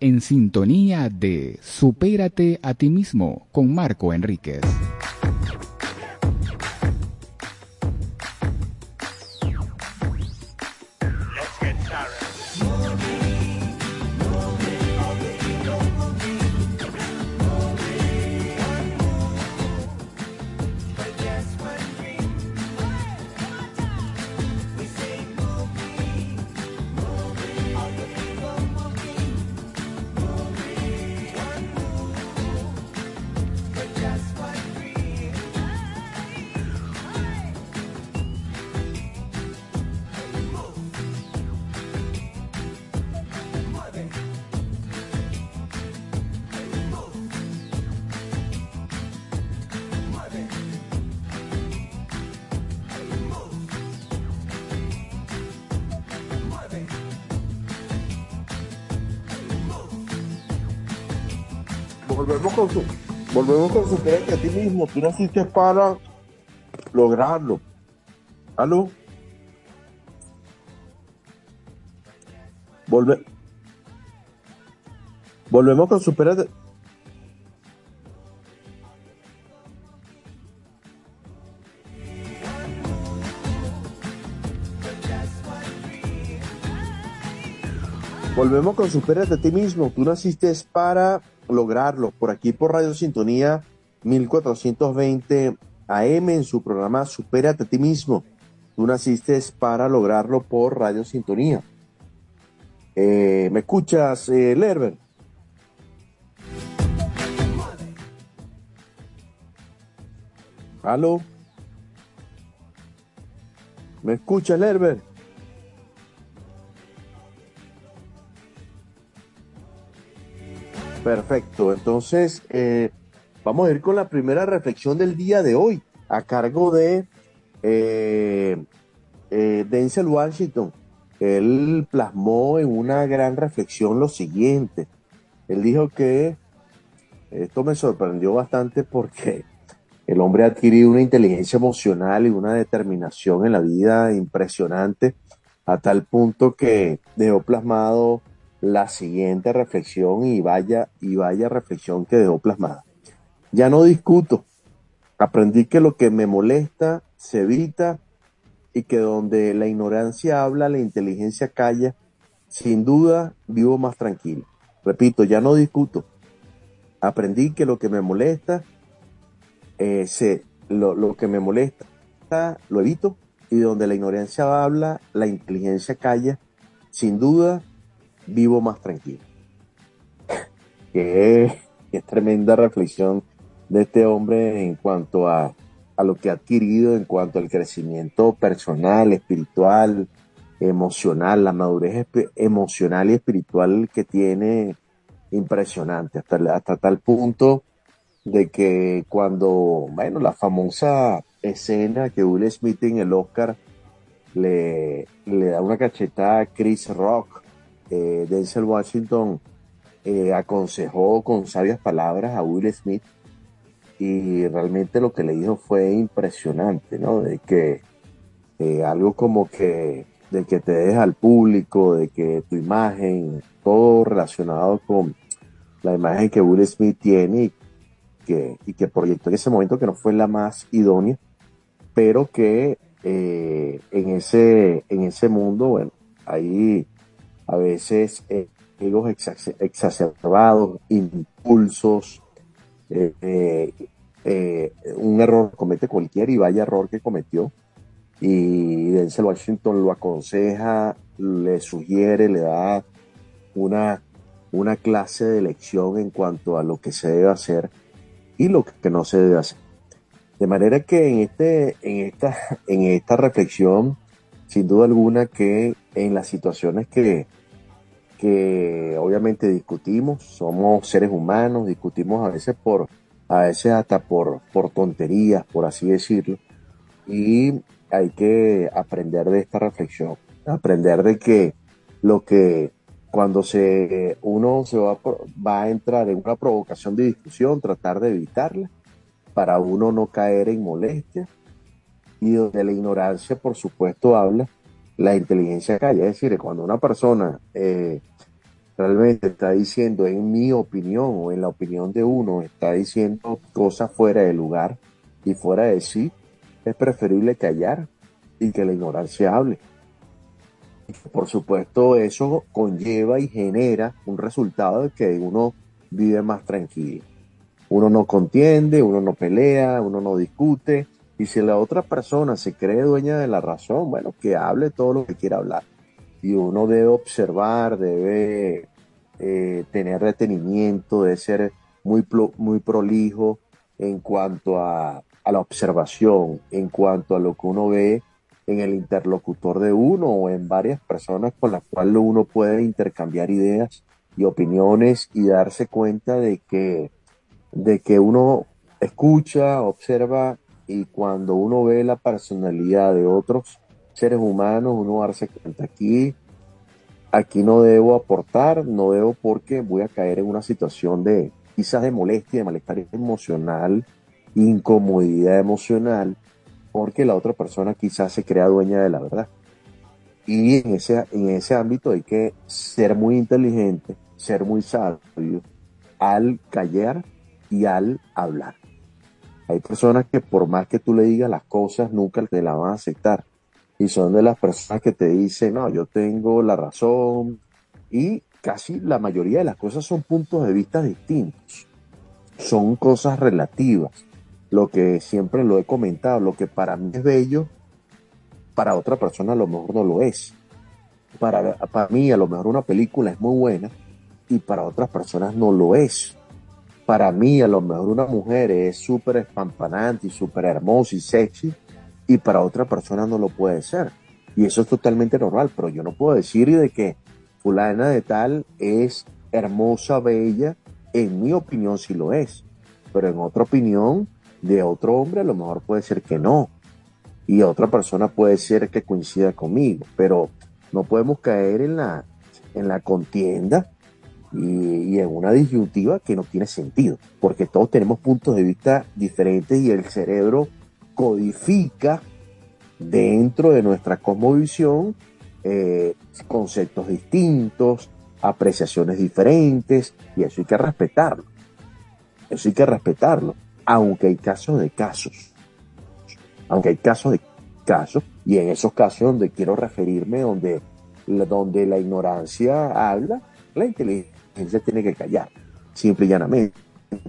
en sintonía de Supérate a ti mismo con Marco Enríquez. Volvemos con su que a ti mismo. Tú naciste para lograrlo. ¿Aló? Volve... Volvemos con superate. Volvemos con Superate a ti mismo. Tú naciste para lograrlo por aquí por Radio Sintonía 1420 AM en su programa Supérate a ti mismo. Tú naciste para lograrlo por Radio Sintonía. Eh, ¿Me escuchas, eh, Lerber? ¿Aló? ¿Me escuchas, Lerber? Perfecto, entonces eh, vamos a ir con la primera reflexión del día de hoy a cargo de eh, eh, Denzel Washington. Él plasmó en una gran reflexión lo siguiente. Él dijo que esto me sorprendió bastante porque el hombre ha adquirido una inteligencia emocional y una determinación en la vida impresionante a tal punto que dejó plasmado la siguiente reflexión y vaya, y vaya reflexión que dejó plasmada. Ya no discuto. Aprendí que lo que me molesta se evita y que donde la ignorancia habla, la inteligencia calla. Sin duda, vivo más tranquilo. Repito, ya no discuto. Aprendí que lo que me molesta, eh, se, lo, lo que me molesta lo evito, y donde la ignorancia habla, la inteligencia calla, sin duda, vivo más tranquilo. Qué, tremenda reflexión de este hombre en cuanto a, a lo que ha adquirido, en cuanto al crecimiento personal, espiritual, emocional, la madurez emocional y espiritual que tiene impresionante, hasta, hasta tal punto de que cuando, bueno, la famosa escena que Will Smith en el Oscar le, le da una cachetada a Chris Rock, eh, Denzel Washington eh, aconsejó con sabias palabras a Will Smith y realmente lo que le dijo fue impresionante, ¿no? De que eh, algo como que de que te deja al público, de que tu imagen, todo relacionado con la imagen que Will Smith tiene y que, y que proyectó en ese momento que no fue la más idónea, pero que eh, en, ese, en ese mundo, bueno, hay a veces eh, egos exacerbados, impulsos, eh, un error comete cualquiera y vaya error que cometió. Y Denzel Washington lo aconseja, le sugiere, le da una, una clase de lección en cuanto a lo que se debe hacer y lo que no se debe hacer. De manera que en, este, en, esta, en esta reflexión, sin duda alguna que en las situaciones que, que obviamente discutimos, somos seres humanos, discutimos a veces por, a veces hasta por, por tonterías, por así decirlo, y hay que aprender de esta reflexión, aprender de que lo que cuando se, uno se va, va a entrar en una provocación de discusión, tratar de evitarla para uno no caer en molestia y donde la ignorancia, por supuesto, habla, la inteligencia calla. Es decir, cuando una persona eh, realmente está diciendo, en mi opinión o en la opinión de uno, está diciendo cosas fuera de lugar y fuera de sí, es preferible callar y que la ignorancia hable. Por supuesto, eso conlleva y genera un resultado de que uno vive más tranquilo. Uno no contiende, uno no pelea, uno no discute. Y si la otra persona se cree dueña de la razón, bueno, que hable todo lo que quiera hablar. Y uno debe observar, debe eh, tener retenimiento, debe ser muy, muy prolijo en cuanto a, a la observación, en cuanto a lo que uno ve en el interlocutor de uno o en varias personas con las cuales uno puede intercambiar ideas y opiniones y darse cuenta de que, de que uno escucha, observa y cuando uno ve la personalidad de otros seres humanos, uno darse cuenta aquí, aquí no debo aportar, no debo porque voy a caer en una situación de quizás de molestia, de malestar emocional, incomodidad emocional porque la otra persona quizás se crea dueña de la verdad. Y en ese, en ese ámbito hay que ser muy inteligente, ser muy sabio al callar y al hablar. Hay personas que por más que tú le digas las cosas, nunca te las van a aceptar. Y son de las personas que te dicen, no, yo tengo la razón. Y casi la mayoría de las cosas son puntos de vista distintos. Son cosas relativas lo que siempre lo he comentado, lo que para mí es bello, para otra persona a lo mejor no lo es. Para, para mí a lo mejor una película es muy buena y para otras personas no lo es. Para mí a lo mejor una mujer es súper espampanante y súper hermosa y sexy y para otra persona no lo puede ser. Y eso es totalmente normal, pero yo no puedo decir de que fulana de tal es hermosa, bella, en mi opinión sí lo es, pero en otra opinión de otro hombre a lo mejor puede ser que no. Y otra persona puede ser que coincida conmigo. Pero no podemos caer en la, en la contienda y, en una disyuntiva que no tiene sentido. Porque todos tenemos puntos de vista diferentes y el cerebro codifica dentro de nuestra cosmovisión eh, conceptos distintos, apreciaciones diferentes, y eso hay que respetarlo. Eso hay que respetarlo aunque hay casos de casos. Aunque hay casos de casos, y en esos casos donde quiero referirme, donde, donde la ignorancia habla, la inteligencia tiene que callar, simple y llanamente.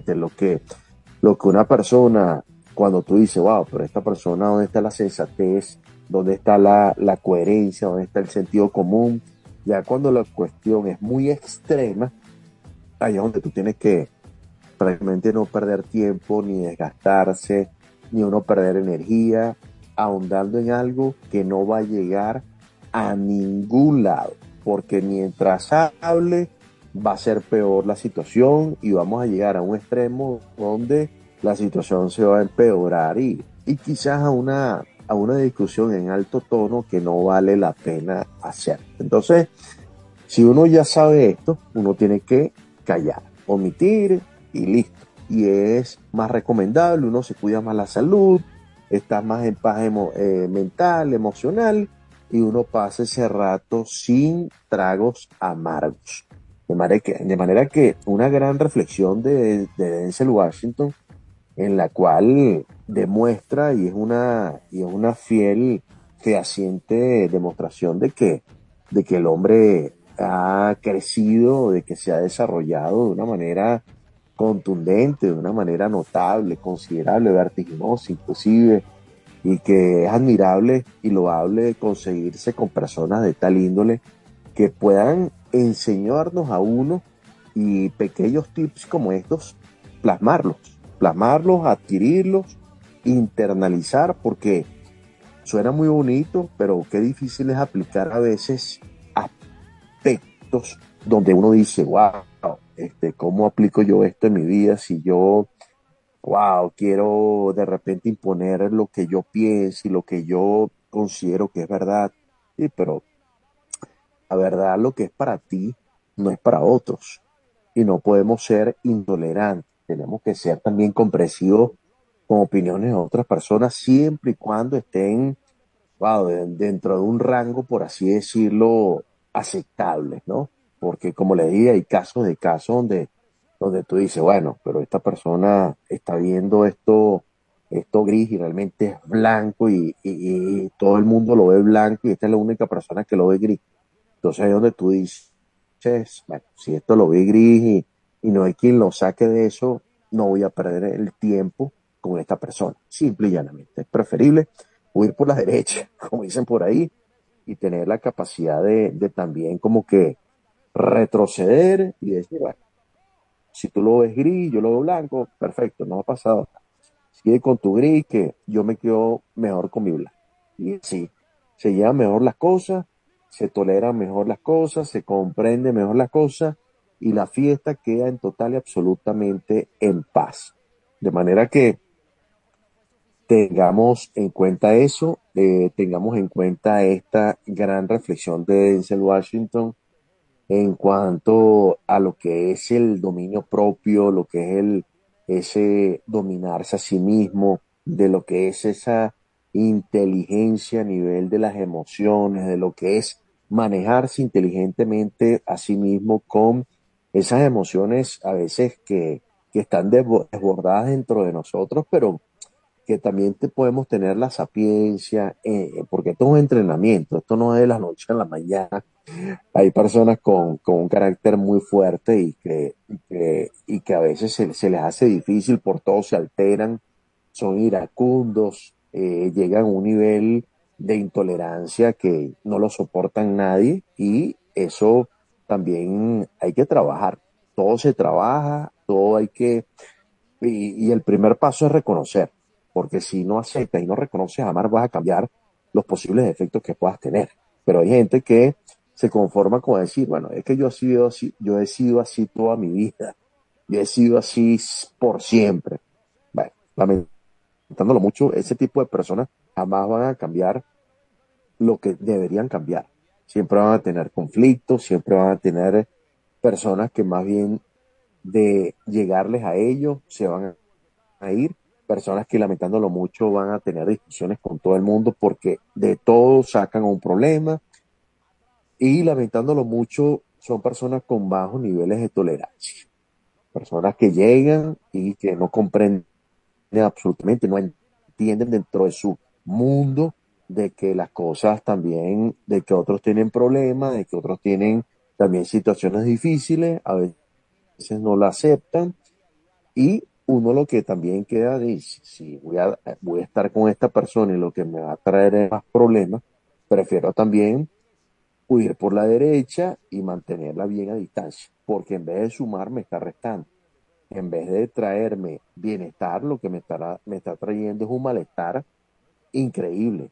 Lo que, lo que una persona cuando tú dices, wow, pero esta persona, ¿dónde está la sensatez? ¿Dónde está la, la coherencia? ¿Dónde está el sentido común? Ya cuando la cuestión es muy extrema, ahí es donde tú tienes que realmente no perder tiempo, ni desgastarse, ni uno perder energía, ahondando en algo que no va a llegar a ningún lado, porque mientras hable va a ser peor la situación y vamos a llegar a un extremo donde la situación se va a empeorar y, y quizás a una, a una discusión en alto tono que no vale la pena hacer. Entonces, si uno ya sabe esto, uno tiene que callar, omitir y listo. Y es más recomendable, uno se cuida más la salud, está más en paz eh, mental, emocional, y uno pasa ese rato sin tragos amargos. De manera que, de manera que una gran reflexión de, de Denzel Washington, en la cual demuestra y es una, y es una fiel, fehaciente demostración de que, de que el hombre ha crecido, de que se ha desarrollado de una manera contundente, de una manera notable, considerable, vertiginosa inclusive, y que es admirable y loable conseguirse con personas de tal índole que puedan enseñarnos a uno y pequeños tips como estos, plasmarlos, plasmarlos, adquirirlos, internalizar, porque suena muy bonito, pero qué difícil es aplicar a veces aspectos donde uno dice, wow, este, ¿cómo aplico yo esto en mi vida si yo, wow, quiero de repente imponer lo que yo pienso y lo que yo considero que es verdad? Sí, pero la verdad lo que es para ti no es para otros y no podemos ser intolerantes, tenemos que ser también comprensivos con opiniones de otras personas siempre y cuando estén dentro de un rango, por así decirlo, aceptable, ¿no? porque como le dije, hay casos de casos donde, donde tú dices, bueno, pero esta persona está viendo esto, esto gris y realmente es blanco y, todo el mundo lo ve blanco y esta es la única persona que lo ve gris. Entonces es donde tú dices, bueno, si esto lo ve gris y, y no hay quien lo saque de eso, no voy a perder el tiempo con esta persona. Simple y llanamente. Es preferible huir por la derecha, como dicen por ahí, y tener la capacidad de, de también como que retroceder y decir, bueno, si tú lo ves gris, yo lo veo blanco, perfecto, no ha pasado. Sigue con tu gris, que yo me quedo mejor con mi blanco. Y sí, se llevan mejor las cosas, se toleran mejor las cosas, se comprende mejor las cosas y la fiesta queda en total y absolutamente en paz. De manera que tengamos en cuenta eso, eh, tengamos en cuenta esta gran reflexión de Denzel Washington en cuanto a lo que es el dominio propio, lo que es el, ese dominarse a sí mismo, de lo que es esa inteligencia a nivel de las emociones, de lo que es manejarse inteligentemente a sí mismo con esas emociones a veces que, que están desbordadas dentro de nosotros, pero que también te podemos tener la sapiencia, eh, porque esto es un entrenamiento, esto no es de la noche a la mañana. Hay personas con, con un carácter muy fuerte y que, que, a veces se, se, les hace difícil, por todo se alteran, son iracundos, eh, llegan a un nivel de intolerancia que no lo soportan nadie y eso también hay que trabajar. Todo se trabaja, todo hay que, y, el primer paso es reconocer porque si no aceptas y no reconoces jamás vas a cambiar los posibles efectos que puedas tener. Pero hay gente que se conforma con decir, bueno, es que yo he sido así, yo he sido así toda mi vida, yo he sido así por siempre. Bueno, lamentándolo mucho, ese tipo de personas jamás van a cambiar lo que deberían cambiar. Siempre van a tener conflictos, siempre van a tener personas que más bien de llegarles a ellos se van a ir. Personas que lamentándolo mucho van a tener discusiones con todo el mundo porque de todo sacan un problema. Y lamentándolo mucho son personas con bajos niveles de tolerancia, personas que llegan y que no comprenden absolutamente, no entienden dentro de su mundo de que las cosas también, de que otros tienen problemas, de que otros tienen también situaciones difíciles, a veces no la aceptan y uno lo que también queda dice, si voy a, voy a estar con esta persona y lo que me va a traer es más problemas, prefiero también huir por la derecha y mantenerla bien a distancia, porque en vez de sumar me está restando. En vez de traerme bienestar, lo que me, estará, me está trayendo es un malestar increíble.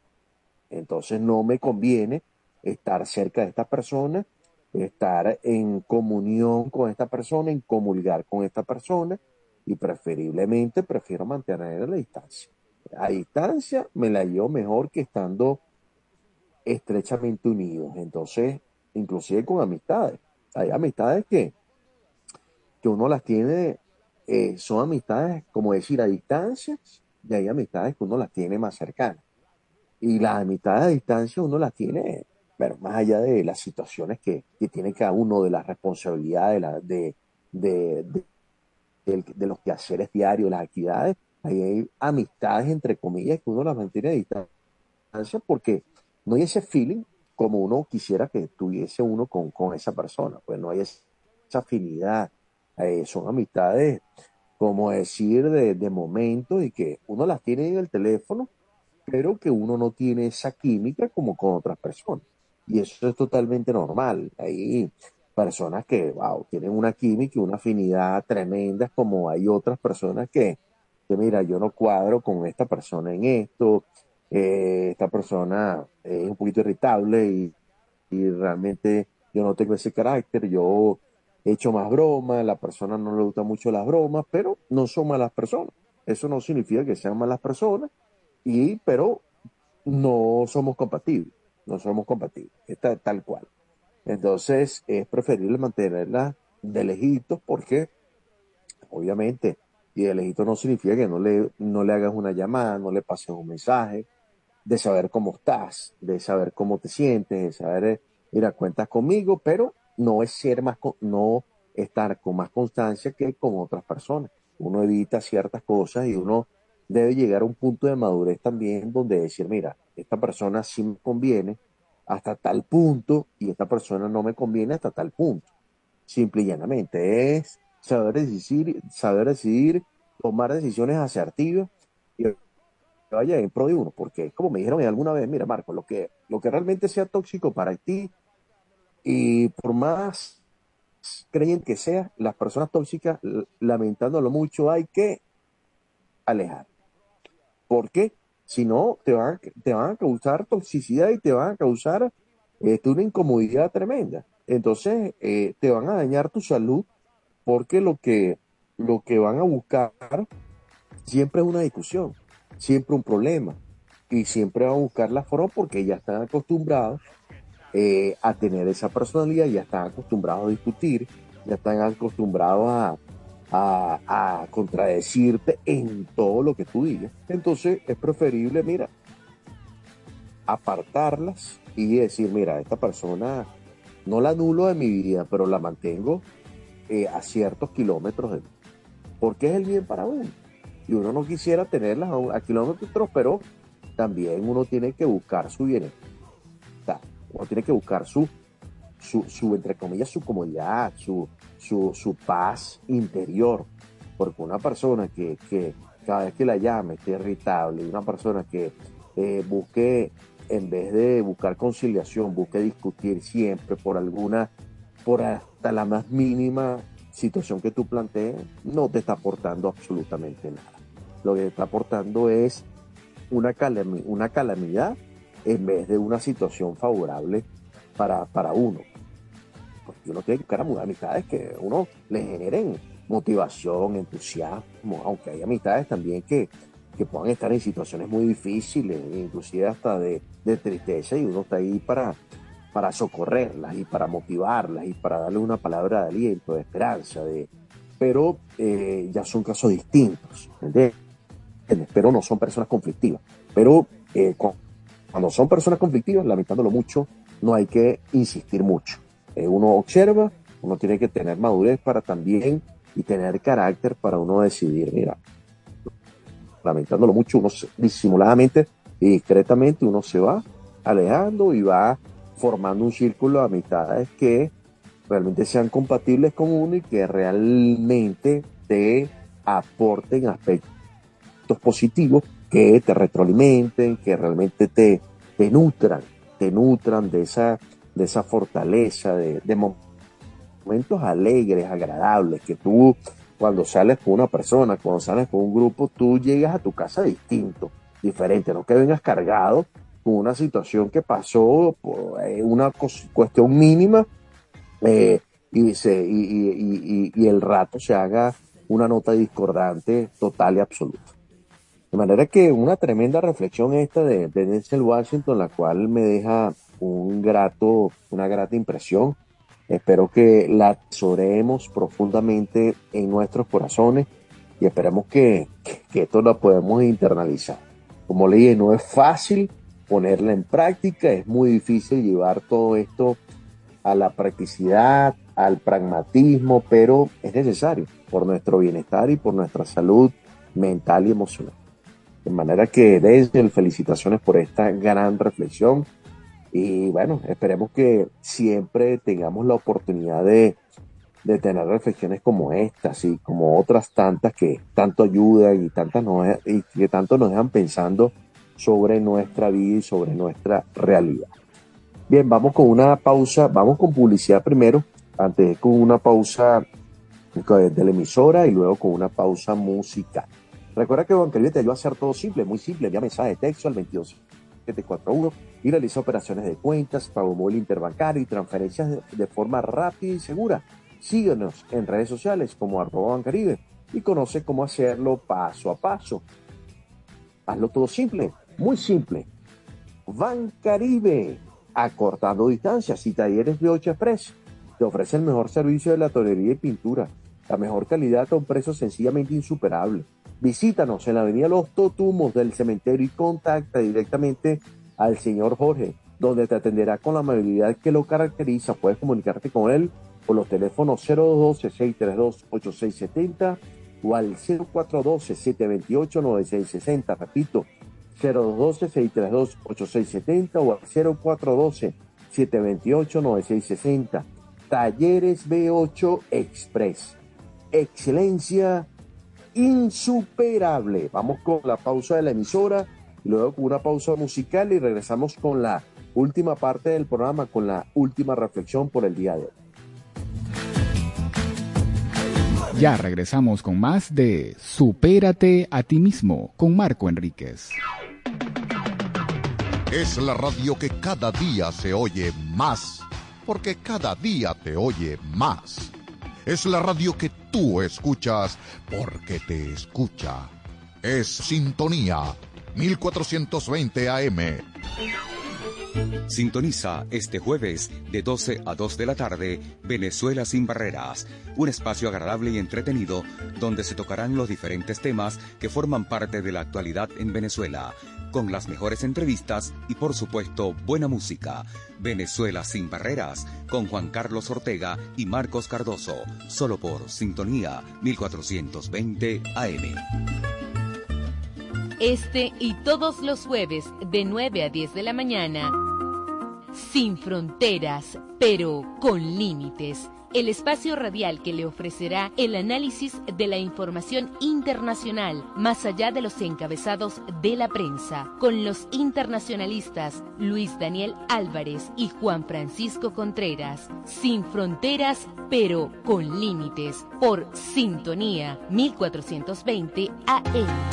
Entonces no me conviene estar cerca de esta persona, estar en comunión con esta persona, en comulgar con esta persona y preferiblemente prefiero mantener la distancia. A distancia me la llevo mejor que estando estrechamente unidos. Entonces, inclusive con amistades. Hay amistades que, que uno las tiene, eh, son amistades, como decir, a distancia, y hay amistades que uno las tiene más cercanas. Y las amistades a distancia uno las tiene, pero más allá de las situaciones que, que tiene cada uno, de las responsabilidades, de, de, de, de, los quehaceres diarios, las actividades, hay amistades, entre comillas, que uno las mantiene a distancia porque no hay ese feeling como uno quisiera que tuviese uno con, con esa persona, pues no hay esa afinidad, eh, son amistades, como decir, de, de momento y que uno las tiene en el teléfono, pero que uno no tiene esa química como con otras personas. Y eso es totalmente normal. Hay personas que, wow, tienen una química y una afinidad tremenda, como hay otras personas que, que mira, yo no cuadro con esta persona en esto, eh, esta persona es un poquito irritable y, y, realmente yo no tengo ese carácter, yo he hecho más bromas, la persona no le gusta mucho las bromas, pero no son malas personas. Eso no significa que sean malas personas, y, pero no somos compatibles, no somos compatibles, está tal cual. Entonces es preferible mantenerla de lejitos porque, obviamente, y de lejito no significa que no le, no le hagas una llamada, no le pases un mensaje, de saber cómo estás, de saber cómo te sientes, de saber, eh, mira, cuentas conmigo, pero no es ser más, no estar con más constancia que con otras personas. Uno evita ciertas cosas y uno debe llegar a un punto de madurez también donde decir, mira, esta persona sí me conviene hasta tal punto y esta persona no me conviene hasta tal punto. Simple y llanamente es saber decidir, saber decidir, tomar decisiones asertivas y vaya en pro de uno, porque como me dijeron alguna vez, mira Marco, lo que, lo que realmente sea tóxico para ti y por más creen que sea, las personas tóxicas, lamentándolo mucho, hay que alejar. ¿Por qué? Si no, te van, te van a causar toxicidad y te van a causar este, una incomodidad tremenda. Entonces, eh, te van a dañar tu salud porque lo que, lo que van a buscar siempre es una discusión siempre un problema y siempre van a buscar la forma porque ya están acostumbrados eh, a tener esa personalidad, ya están acostumbrados a discutir, ya están acostumbrados a, a, contradecirte en todo lo que tú digas. Entonces es preferible, mira, apartarlas y decir, mira, esta persona no la anulo de mi vida, pero la mantengo eh, a ciertos kilómetros de mí, porque es el bien para uno. Y uno no quisiera tenerlas a, a kilómetros, pero también uno tiene que buscar su bienestar, uno tiene que buscar su, su, su entre comillas, su comodidad, su, su, su, paz interior, porque una persona que, que cada vez que la llame esté irritable, una persona que eh, busque, en vez de buscar conciliación, busque discutir siempre por alguna, por hasta la más mínima situación que tú plantees, no te está aportando absolutamente nada lo que está aportando es una, calamidad, una calamidad en vez de una situación favorable para, para uno. Porque uno tiene que buscar amistades que uno le generen motivación, entusiasmo, aunque hay amistades también que, que puedan estar en situaciones muy difíciles, inclusive hasta de, de tristeza, y uno está ahí para, para socorrerlas y para motivarlas y para darle una palabra de aliento, de esperanza, de, pero eh, ya son casos distintos, ¿entiendes? pero no son personas conflictivas. Pero eh, cuando son personas conflictivas, lamentándolo mucho, no hay que insistir mucho. Eh, uno observa, uno tiene que tener madurez para también y tener carácter para uno decidir, mira, lamentándolo mucho, uno disimuladamente y discretamente uno se va alejando y va formando un círculo de amistades que realmente sean compatibles con uno y que realmente te aporten aspectos positivos que te retroalimenten, que realmente te, te nutran, te nutran de esa, de esa fortaleza, de, de momentos alegres, agradables, que tú cuando sales con una persona, cuando sales con un grupo, tú llegas a tu casa distinto, diferente, no que vengas cargado con una situación que pasó por eh, una cuestión mínima eh, y, se, y, y, el rato se haga una nota discordante total y absoluta. De manera que una tremenda reflexión esta de, de Denzel Washington, la cual me deja un grato, una grata impresión. Espero que la atesoremos profundamente en nuestros corazones y esperemos que, que esto lo podemos internalizar. Como le dije, no es fácil, ponerla en práctica. Es muy difícil llevar todo esto a la practicidad, al pragmatismo, pero es necesario por nuestro bienestar y por nuestra salud mental y emocional. De manera que desde felicitaciones por esta gran reflexión y bueno, esperemos que siempre tengamos la oportunidad de, de tener reflexiones como estas y como otras tantas que tanto ayudan y, tantas nos, y que tanto nos dejan pensando sobre nuestra vida y sobre nuestra realidad. Bien, vamos con una pausa, vamos con publicidad primero, antes con una pausa de la emisora y luego con una pausa musical. Recuerda que Caribe te ayuda a hacer todo simple, muy simple, envía mensaje de texto al 22741 y realiza operaciones de cuentas, pago móvil interbancario y transferencias de, forma rápida y segura. Síguenos en redes sociales como Bancaribe y conoce cómo hacerlo paso a paso. Hazlo todo simple, muy simple. Bancaribe, acortando distancias y talleres de Ocho Express. Te ofrece el mejor servicio de la tonería y pintura, la mejor calidad a un precio sencillamente insuperable. Visítanos en la avenida Los Totumos del cementerio y contacta directamente al señor Jorge, donde te atenderá con la amabilidad que lo caracteriza. Puedes comunicarte con él por los teléfonos 012-632-8670 o al 0412-728-9660. Repito, 0212-632-8670 o al 0412-728-9660. Talleres B8 Express. Excelencia insuperable. Vamos con la pausa de la emisora, luego con una pausa musical y regresamos con la última parte del programa, con la última reflexión por el día de hoy. Ya regresamos con más de Supérate a ti mismo con Marco Enríquez. Es la radio que cada día se oye más, porque cada día te oye más. Es la radio que tú escuchas porque te escucha. Es Sintonía 1420 AM. Sintoniza este jueves de 12 a 2 de la tarde Venezuela sin barreras, un espacio agradable y entretenido donde se tocarán los diferentes temas que forman parte de la actualidad en Venezuela, con las mejores entrevistas y por supuesto buena música. Venezuela sin barreras con Juan Carlos Ortega y Marcos Cardoso, solo por Sintonía 1420 AM. Este y todos los jueves de 9 a 10 de la mañana. Sin fronteras, pero con límites. El espacio radial que le ofrecerá el análisis de la información internacional más allá de los encabezados de la prensa, con los internacionalistas Luis Daniel Álvarez y Juan Francisco Contreras. Sin fronteras, pero con límites. Por Sintonía 1420 AM.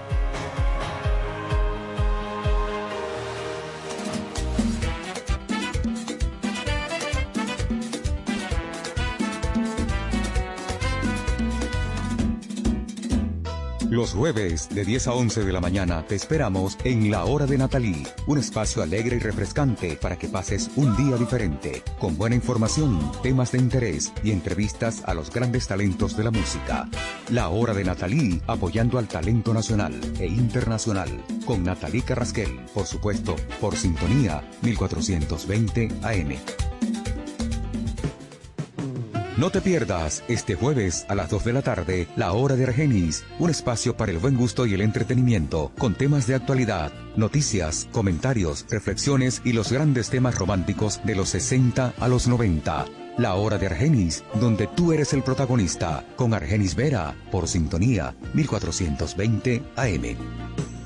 Los jueves de 10 a 11 de la mañana te esperamos en La Hora de Natalí, un espacio alegre y refrescante para que pases un día diferente, con buena información, temas de interés y entrevistas a los grandes talentos de la música. La Hora de Natalí, apoyando al talento nacional e internacional, con Natalí Carrasquel, por supuesto, por sintonía 1420 AM. No te pierdas este jueves a las 2 de la tarde La Hora de Argenis, un espacio para el buen gusto y el entretenimiento, con temas de actualidad, noticias, comentarios, reflexiones y los grandes temas románticos de los 60 a los 90. La Hora de Argenis, donde tú eres el protagonista, con Argenis Vera, por sintonía 1420 AM.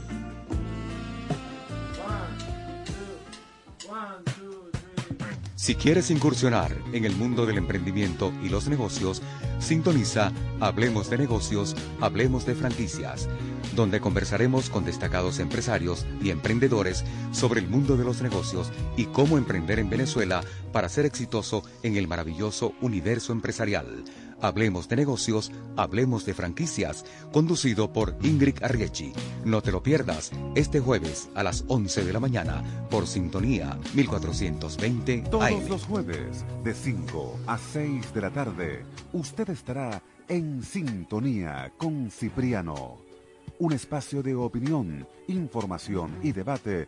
Si quieres incursionar en el mundo del emprendimiento y los negocios, sintoniza Hablemos de negocios, Hablemos de franquicias, donde conversaremos con destacados empresarios y emprendedores sobre el mundo de los negocios y cómo emprender en Venezuela para ser exitoso en el maravilloso universo empresarial. Hablemos de negocios, hablemos de franquicias, conducido por Ingrid Arriechi. No te lo pierdas este jueves a las 11 de la mañana por Sintonía 1420 Todos los jueves de 5 a 6 de la tarde, usted estará en Sintonía con Cipriano. Un espacio de opinión, información y debate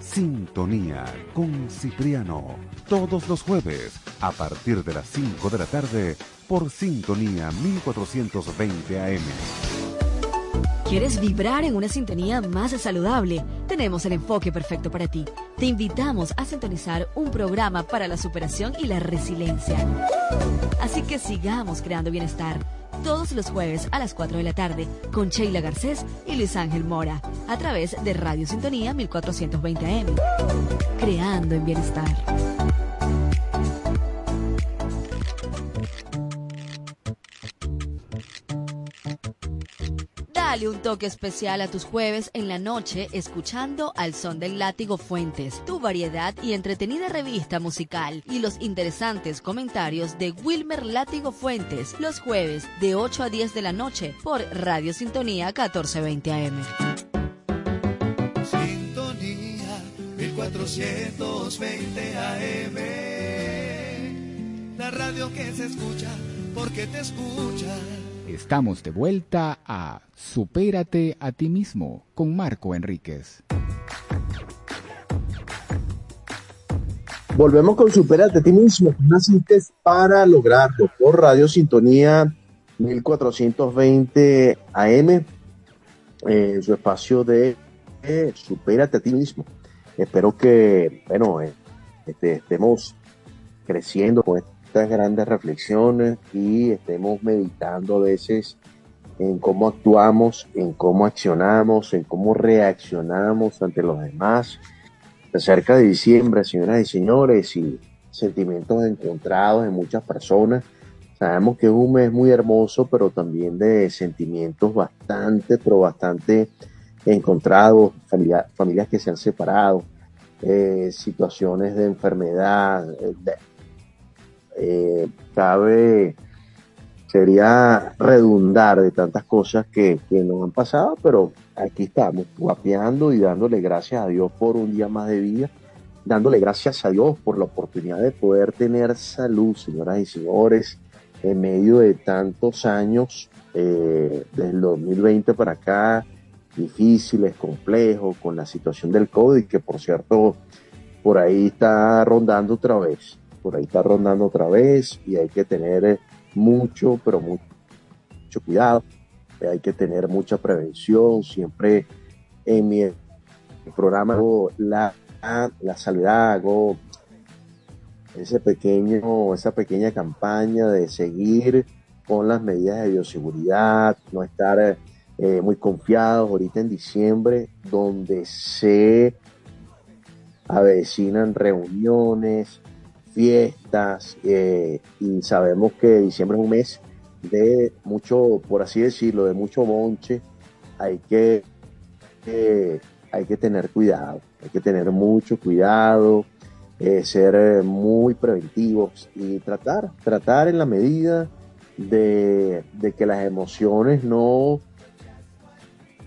Sintonía con Cipriano, todos los jueves a partir de las 5 de la tarde por Sintonía 1420 AM. ¿Quieres vibrar en una sintonía más saludable? Tenemos el enfoque perfecto para ti. Te invitamos a sintonizar un programa para la superación y la resiliencia. Así que sigamos creando bienestar todos los jueves a las 4 de la tarde con Sheila Garcés y Luis Ángel Mora a través de Radio Sintonía 1420 AM. Creando en bienestar. Dale un toque especial a tus jueves en la noche escuchando Al Son del Látigo Fuentes, tu variedad y entretenida revista musical y los interesantes comentarios de Wilmer Látigo Fuentes los jueves de 8 a 10 de la noche por Radio Sintonía 1420 AM. Sintonía 1420 AM. La radio que se escucha porque te escucha. Estamos de vuelta a Supérate a ti mismo con Marco Enríquez. Volvemos con Supérate a ti mismo, síntesis para lograrlo por Radio Sintonía 1420 AM, en su espacio de eh, Supérate a ti mismo. Espero que, bueno, eh, este, estemos creciendo con grandes reflexiones y estemos meditando a veces en cómo actuamos, en cómo accionamos, en cómo reaccionamos ante los demás. Cerca de diciembre, señoras y señores, y sentimientos encontrados en muchas personas. Sabemos que es un mes muy hermoso, pero también de sentimientos bastante, pero bastante encontrados, familias que se han separado, eh, situaciones de enfermedad, de, eh, cabe, sería redundar de tantas cosas que, que nos han pasado, pero aquí estamos, guapeando y dándole gracias a Dios por un día más de vida, dándole gracias a Dios por la oportunidad de poder tener salud, señoras y señores, en medio de tantos años, eh, desde el 2020 para acá, difíciles, complejos, con la situación del COVID, que por cierto, por ahí está rondando otra vez por ahí está rondando otra vez y hay que tener eh, mucho, pero mucho, cuidado, hay que tener mucha prevención, siempre en mi programa hago la, la salvedad, hago ese pequeño, esa pequeña campaña de seguir con las medidas de bioseguridad, no estar eh, muy confiados. Ahorita en diciembre, donde se avecinan reuniones, fiestas eh, y sabemos que diciembre es un mes de mucho, por así decirlo, de mucho bonche, hay que, eh, hay que tener cuidado, hay que tener mucho cuidado, eh, ser muy preventivos y tratar, tratar en la medida de, de que las emociones no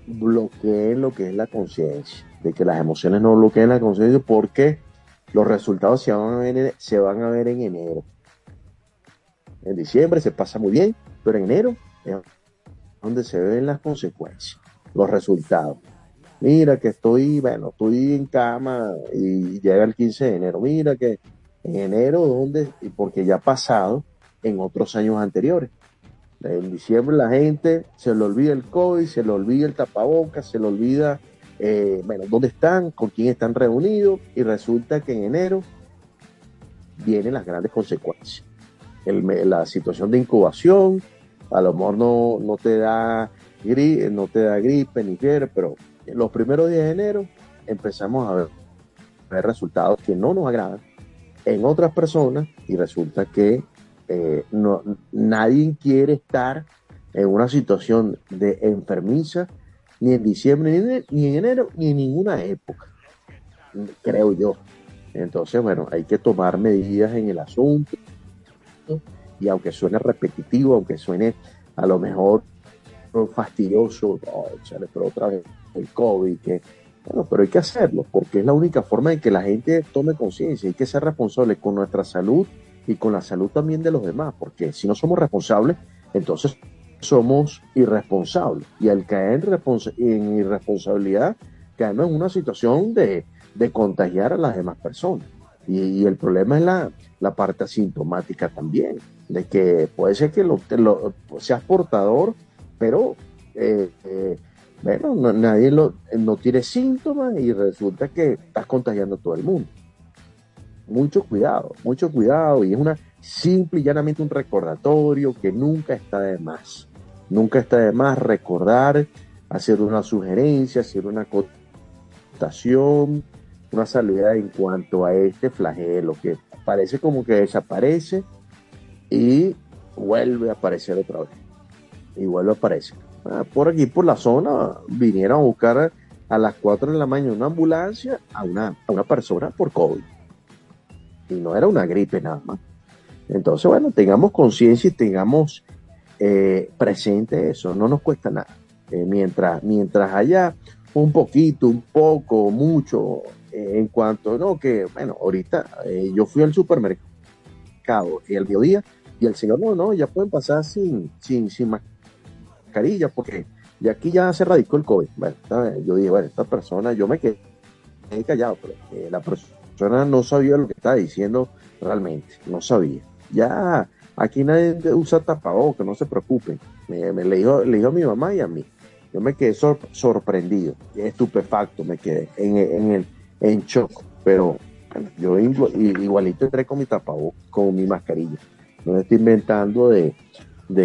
bloqueen lo que es la conciencia, de que las emociones no bloqueen la conciencia. Porque los resultados se van, a ver, en enero. En diciembre se pasa muy bien, pero en enero donde se ven las consecuencias, los resultados. Mira que estoy, bueno, estoy en cama y llega el 15 de enero. Mira que en enero, ¿dónde? Porque ya ha pasado en otros años anteriores. En diciembre la gente se le olvida el COVID, se le olvida el tapabocas, se le olvida, eh, bueno, dónde están, con quién están reunidos, y resulta que en enero vienen las grandes consecuencias. la situación de incubación, a lo mejor no, no te da gripe, no te da gripe ni fiebre, pero los primeros días de enero empezamos a ver, a ver resultados que no nos agradan en otras personas y resulta que eh, no, nadie quiere estar en una situación de enfermiza ni en diciembre, ni en, enero, ni en ninguna época, creo yo. Entonces, bueno, hay que tomar medidas en el asunto y aunque suene repetitivo, aunque suene a lo mejor fastidioso, pero otra vez el COVID, que, bueno, pero hay que hacerlo, porque es la única forma en que la gente tome conciencia, hay que ser responsable con nuestra salud y con la salud también de los demás, porque si no somos responsables, entonces somos irresponsables. Y al caer en, irresponsabilidad, caemos en una situación de, contagiar a las demás personas. Y, el problema es la, la, parte asintomática también, de que puede ser que lo, seas portador, pero eh, eh, bueno, nadie lo, no tiene síntomas y resulta que estás contagiando a todo el mundo mucho cuidado, mucho cuidado y es una simple y llanamente un recordatorio que nunca está de más. Nunca está de más recordar, hacer una sugerencia, hacer una cotación, una salida en cuanto a este flagelo que parece como que desaparece y vuelve a aparecer otra vez. Y vuelve a aparecer. Ah, por aquí, por la zona, vinieron a buscar a las 4 de la mañana una ambulancia a una, a una persona por COVID y no era una gripe nada más. Entonces, bueno, tengamos conciencia y tengamos eh, presente eso, no nos cuesta nada. Eh, mientras, mientras haya un poquito, un poco, mucho, eh, en cuanto, no, que, bueno, ahorita yo fui al supermercado y el mediodía y el señor, no, no, ya pueden pasar sin, sin, sin mascarilla porque de aquí ya se radicó el COVID. Bueno, yo dije, bueno, esta persona, yo me quedé callado, pero la persona no sabía lo que estaba diciendo realmente, no sabía. Ya aquí nadie usa tapabocas, no se preocupen. Me, le, dijo, le dijo a mi mamá y a mí. Yo me quedé sorprendido, estupefacto, me quedé en, en, el, en shock. Pero yo igualito entré con mi tapabocas, con mi mascarilla. No estoy inventando de,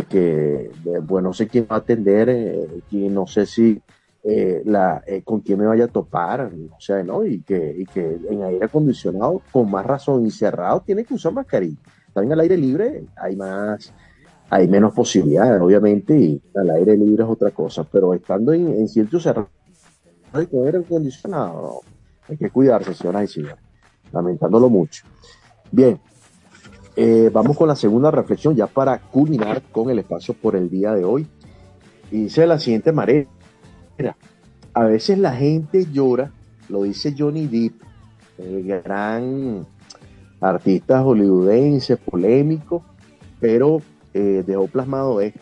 que, bueno, no sé quién va a atender, eh, no sé si eh, eh, con quién me vaya a topar, o sea, ¿no? Y que, y que en aire acondicionado, con más razón, encerrado, tiene que usar mascarilla. También al aire libre hay más, hay menos posibilidades, obviamente, y al aire libre es otra cosa, pero estando en, en sitios cerrados y con acondicionado, hay que cuidarse, señoras y señores, lamentándolo mucho. Bien, eh, vamos con la segunda reflexión ya para culminar con el espacio por el día de hoy. Y dice la siguiente manera, a veces la gente llora, lo dice Johnny Depp, el gran artista hollywoodense, polémico, pero eh, dejó plasmado esto,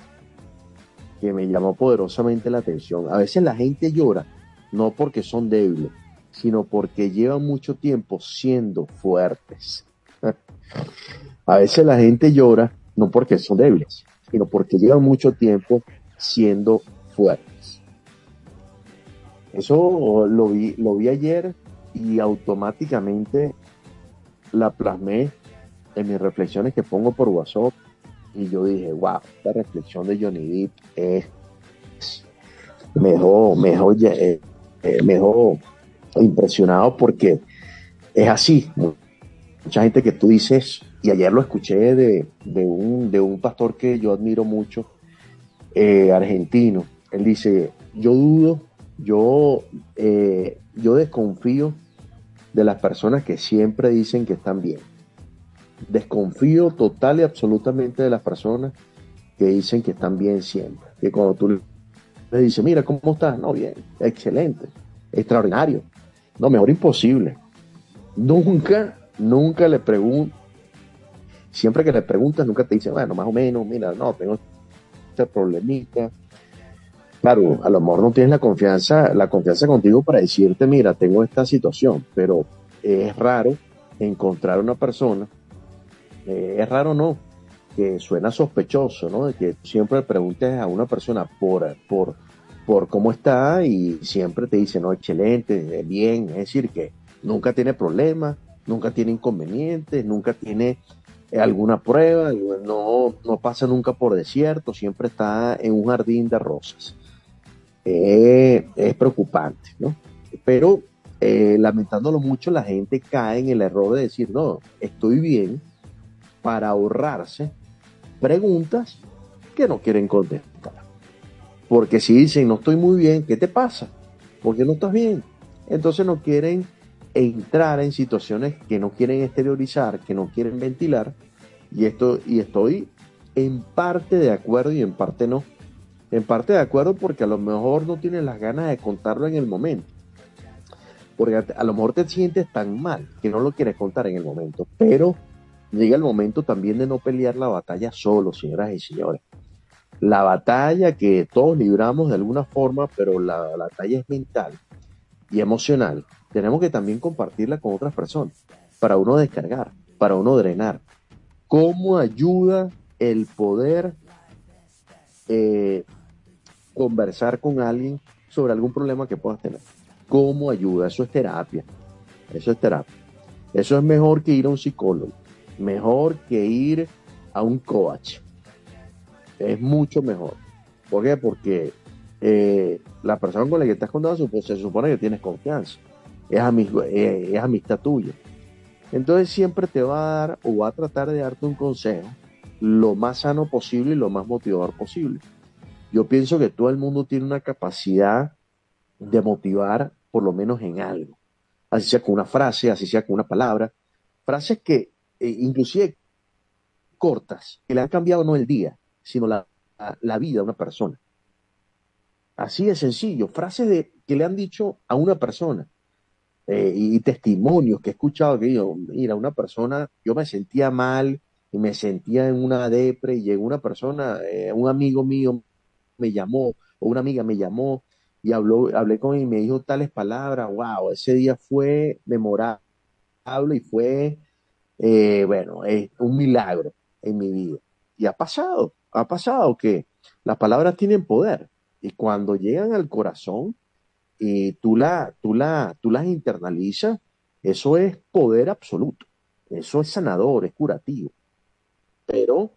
que me llamó poderosamente la atención. A veces la gente llora no porque son débiles, sino porque llevan mucho tiempo siendo fuertes. A veces la gente llora no porque son débiles, sino porque llevan mucho tiempo siendo fuertes. Eso lo vi, lo vi ayer y automáticamente la plasmé en mis reflexiones que pongo por WhatsApp y yo dije, wow, esta reflexión de Johnny Depp es mejor, mejor, eh, eh, mejor impresionado porque es así, mucha gente que tú dices, y ayer lo escuché de, un, de un pastor que yo admiro mucho, eh, argentino. Él dice, yo dudo, yo, eh, yo desconfío de las personas que siempre dicen que están bien. Desconfío total y absolutamente de las personas que dicen que están bien siempre. Que cuando tú le dices, mira, ¿cómo estás? No, bien, excelente, extraordinario. No, mejor imposible. Nunca, nunca le pregunto. Siempre que le preguntas, nunca te dice, bueno, más o menos, mira, no, tengo este problemita. Claro, a lo mejor no tienes la confianza, la confianza contigo para decirte, mira, tengo esta situación, pero es raro encontrar una persona, eh, es raro no, que suena sospechoso, ¿no? De que siempre preguntes a una persona por, por, por cómo está y siempre te dice, no, excelente, bien, es decir, que nunca tiene problemas, nunca tiene inconvenientes, nunca tiene eh, alguna prueba, no, no pasa nunca por desierto, siempre está en un jardín de rosas. Eh, es preocupante, ¿no? Pero eh, lamentándolo mucho, la gente cae en el error de decir, no, estoy bien, para ahorrarse preguntas que no quieren contestar. Porque si dicen, no estoy muy bien, ¿qué te pasa? ¿Por qué no estás bien? Entonces no quieren entrar en situaciones que no quieren exteriorizar, que no quieren ventilar. Y, esto, y estoy en parte de acuerdo y en parte no. En parte de acuerdo porque a lo mejor no tienes las ganas de contarlo en el momento. Porque a, lo mejor te sientes tan mal que no lo quieres contar en el momento. Pero llega el momento también de no pelear la batalla solo, señoras y señores. La batalla que todos libramos de alguna forma, pero la, la batalla es mental y emocional tenemos que también compartirla con otras personas para uno descargar, para uno drenar. ¿Cómo ayuda el poder eh, conversar con alguien sobre algún problema que puedas tener? ¿Cómo ayuda? Eso es terapia. Eso es terapia. Eso es mejor que ir a un psicólogo. Mejor que ir a un coach. Es mucho mejor. ¿Por qué? Porque eh, la persona con la que estás contando se supone que tienes confianza es, amistad tuya. Entonces siempre te va a dar o va a tratar de darte un consejo lo más sano posible y lo más motivador posible. Yo pienso que todo el mundo tiene una capacidad de motivar por lo menos en algo. Así sea con una frase, así sea con una palabra. Frases que eh, inclusive cortas, que le han cambiado no el día, sino la, la, vida a una persona. Así de sencillo. Frases de, que le han dicho a una persona eh, y testimonios que he escuchado que yo, mira, una persona, yo me sentía mal y me sentía en una depre y llegó una persona, eh, un amigo mío me llamó o una amiga me llamó y habló, hablé con él y me dijo tales palabras, wow, ese día fue memorable y fue, eh, bueno, es un milagro en mi vida. Y ha pasado, ha pasado que las palabras tienen poder y cuando llegan al corazón, y tú, la, tú, la, tú las internalizas, eso es poder absoluto. Eso es sanador, es curativo. Pero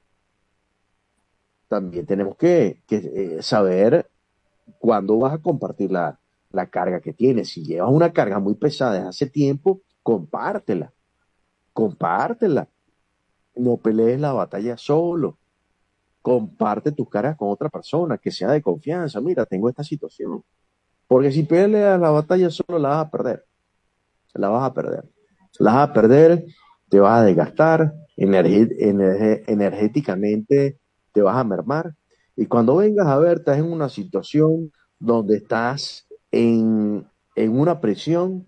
también tenemos que, eh, saber cuándo vas a compartir la, la carga que tienes. Si llevas una carga muy pesada desde hace tiempo, compártela. Compártela. No pelees la batalla solo. Comparte tus cargas con otra persona que sea de confianza. Mira, tengo esta situación. Porque si peleas la batalla solo la vas a perder. La vas a perder. La vas a perder, te vas a desgastar, energéticamente te vas a mermar. Y cuando vengas a ver, estás en una situación donde estás en, en una presión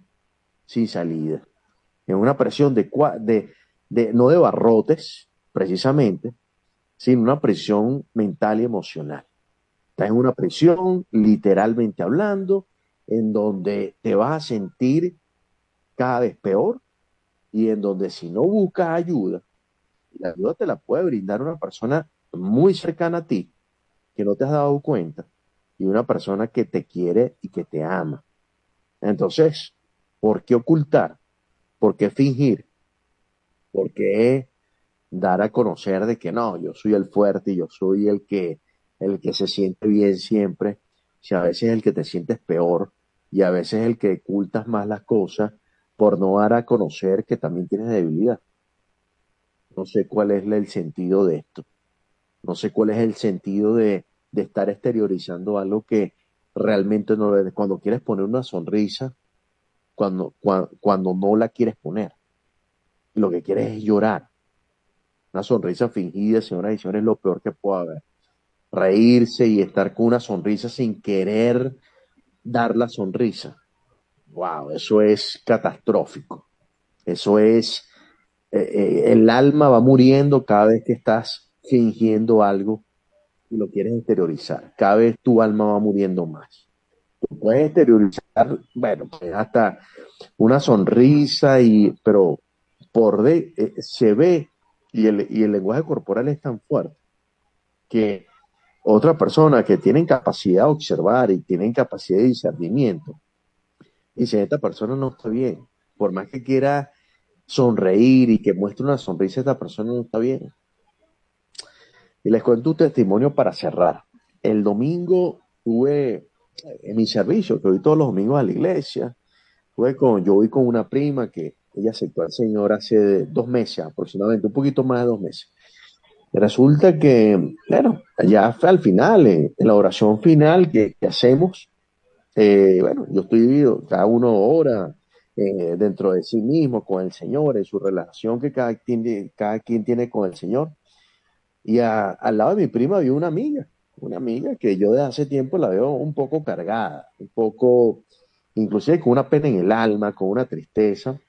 sin salida. En una presión de, de, de, no de barrotes, precisamente, sino una presión mental y emocional. Estás en una prisión, literalmente hablando, en donde te vas a sentir cada vez peor y en donde si no buscas ayuda, la ayuda te la puede brindar una persona muy cercana a ti, que no te has dado cuenta, y una persona que te quiere y que te ama. Entonces, ¿por qué ocultar? ¿Por qué fingir? ¿Por qué dar a conocer de que no, yo soy el fuerte, yo soy el que el que se siente bien siempre, si a veces es el que te sientes peor y a veces es el que ocultas más las cosas por no dar a conocer que también tienes debilidad. No sé cuál es el sentido de esto. No sé cuál es el sentido de, de estar exteriorizando algo que realmente no lo. Cuando quieres poner una sonrisa, cuando, cuando, cuando no la quieres poner. Lo que quieres es llorar. Una sonrisa fingida, señoras y señores, es lo peor que puede haber. Reírse y estar con una sonrisa sin querer dar la sonrisa. Wow, eso es catastrófico. Eso es, eh, eh, el alma va muriendo cada vez que estás fingiendo algo y lo quieres exteriorizar. Cada vez tu alma va muriendo más. Tú puedes exteriorizar, bueno, pues hasta una sonrisa, y, pero por de, eh, se ve y el, y el lenguaje corporal es tan fuerte que otra persona que tienen capacidad de observar y tienen capacidad de discernimiento, dice, esta persona no está bien, por más que quiera sonreír y que muestre una sonrisa, esta persona no está bien. Y les cuento un testimonio para cerrar. El domingo tuve en mi servicio, que voy todos los domingos a la iglesia, tuve con, yo voy con una prima que ella aceptó al Señor hace dos meses aproximadamente, un poquito más de dos meses. Resulta que, bueno, ya al final, en, la oración final que, hacemos, eh, bueno, yo estoy vivido, cada uno ora eh, dentro de sí mismo con el Señor, en su relación que cada quien, cada quien tiene con el Señor. Y al lado de mi prima había una amiga, una amiga que yo de hace tiempo la veo un poco cargada, un poco, inclusive con una pena en el alma, con una tristeza.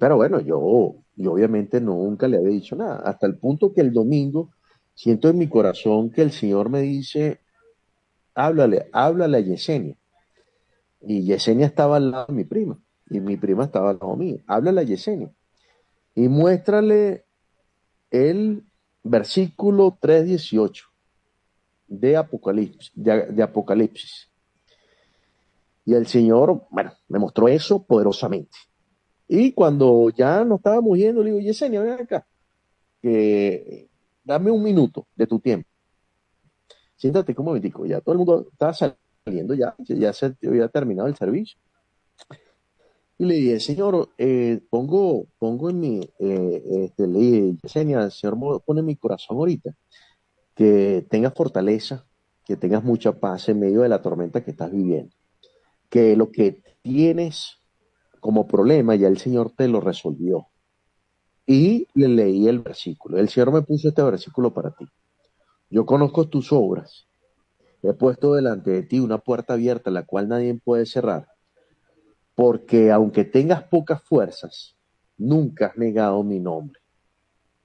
Pero bueno, yo, yo obviamente nunca le había dicho nada, hasta el punto que el domingo siento en mi corazón que el Señor me dice, háblale, háblale a Yesenia. Y Yesenia estaba al lado de mi prima, y mi prima estaba al lado mío. Háblale a Yesenia. Y muéstrale el versículo 3.18 de Apocalipsis, de, Apocalipsis. Y el Señor, bueno, me mostró eso poderosamente. Y cuando ya nos estábamos yendo, le digo, Yesenia, ven acá, que dame un minuto de tu tiempo. Siéntate como me dijo, ya todo el mundo estaba saliendo, ya, ya se había terminado el servicio. Y le dije, Señor, eh, pongo, pongo en mi, eh, este, Señor pone mi corazón ahorita que tengas fortaleza, que tengas mucha paz en medio de la tormenta que estás viviendo. Que lo que tienes como problema ya el Señor te lo resolvió. Y le leí el versículo. El Señor me puso este versículo para ti. Yo conozco tus obras. He puesto delante de ti una puerta abierta la cual nadie puede cerrar. Porque aunque tengas pocas fuerzas, nunca has negado mi nombre.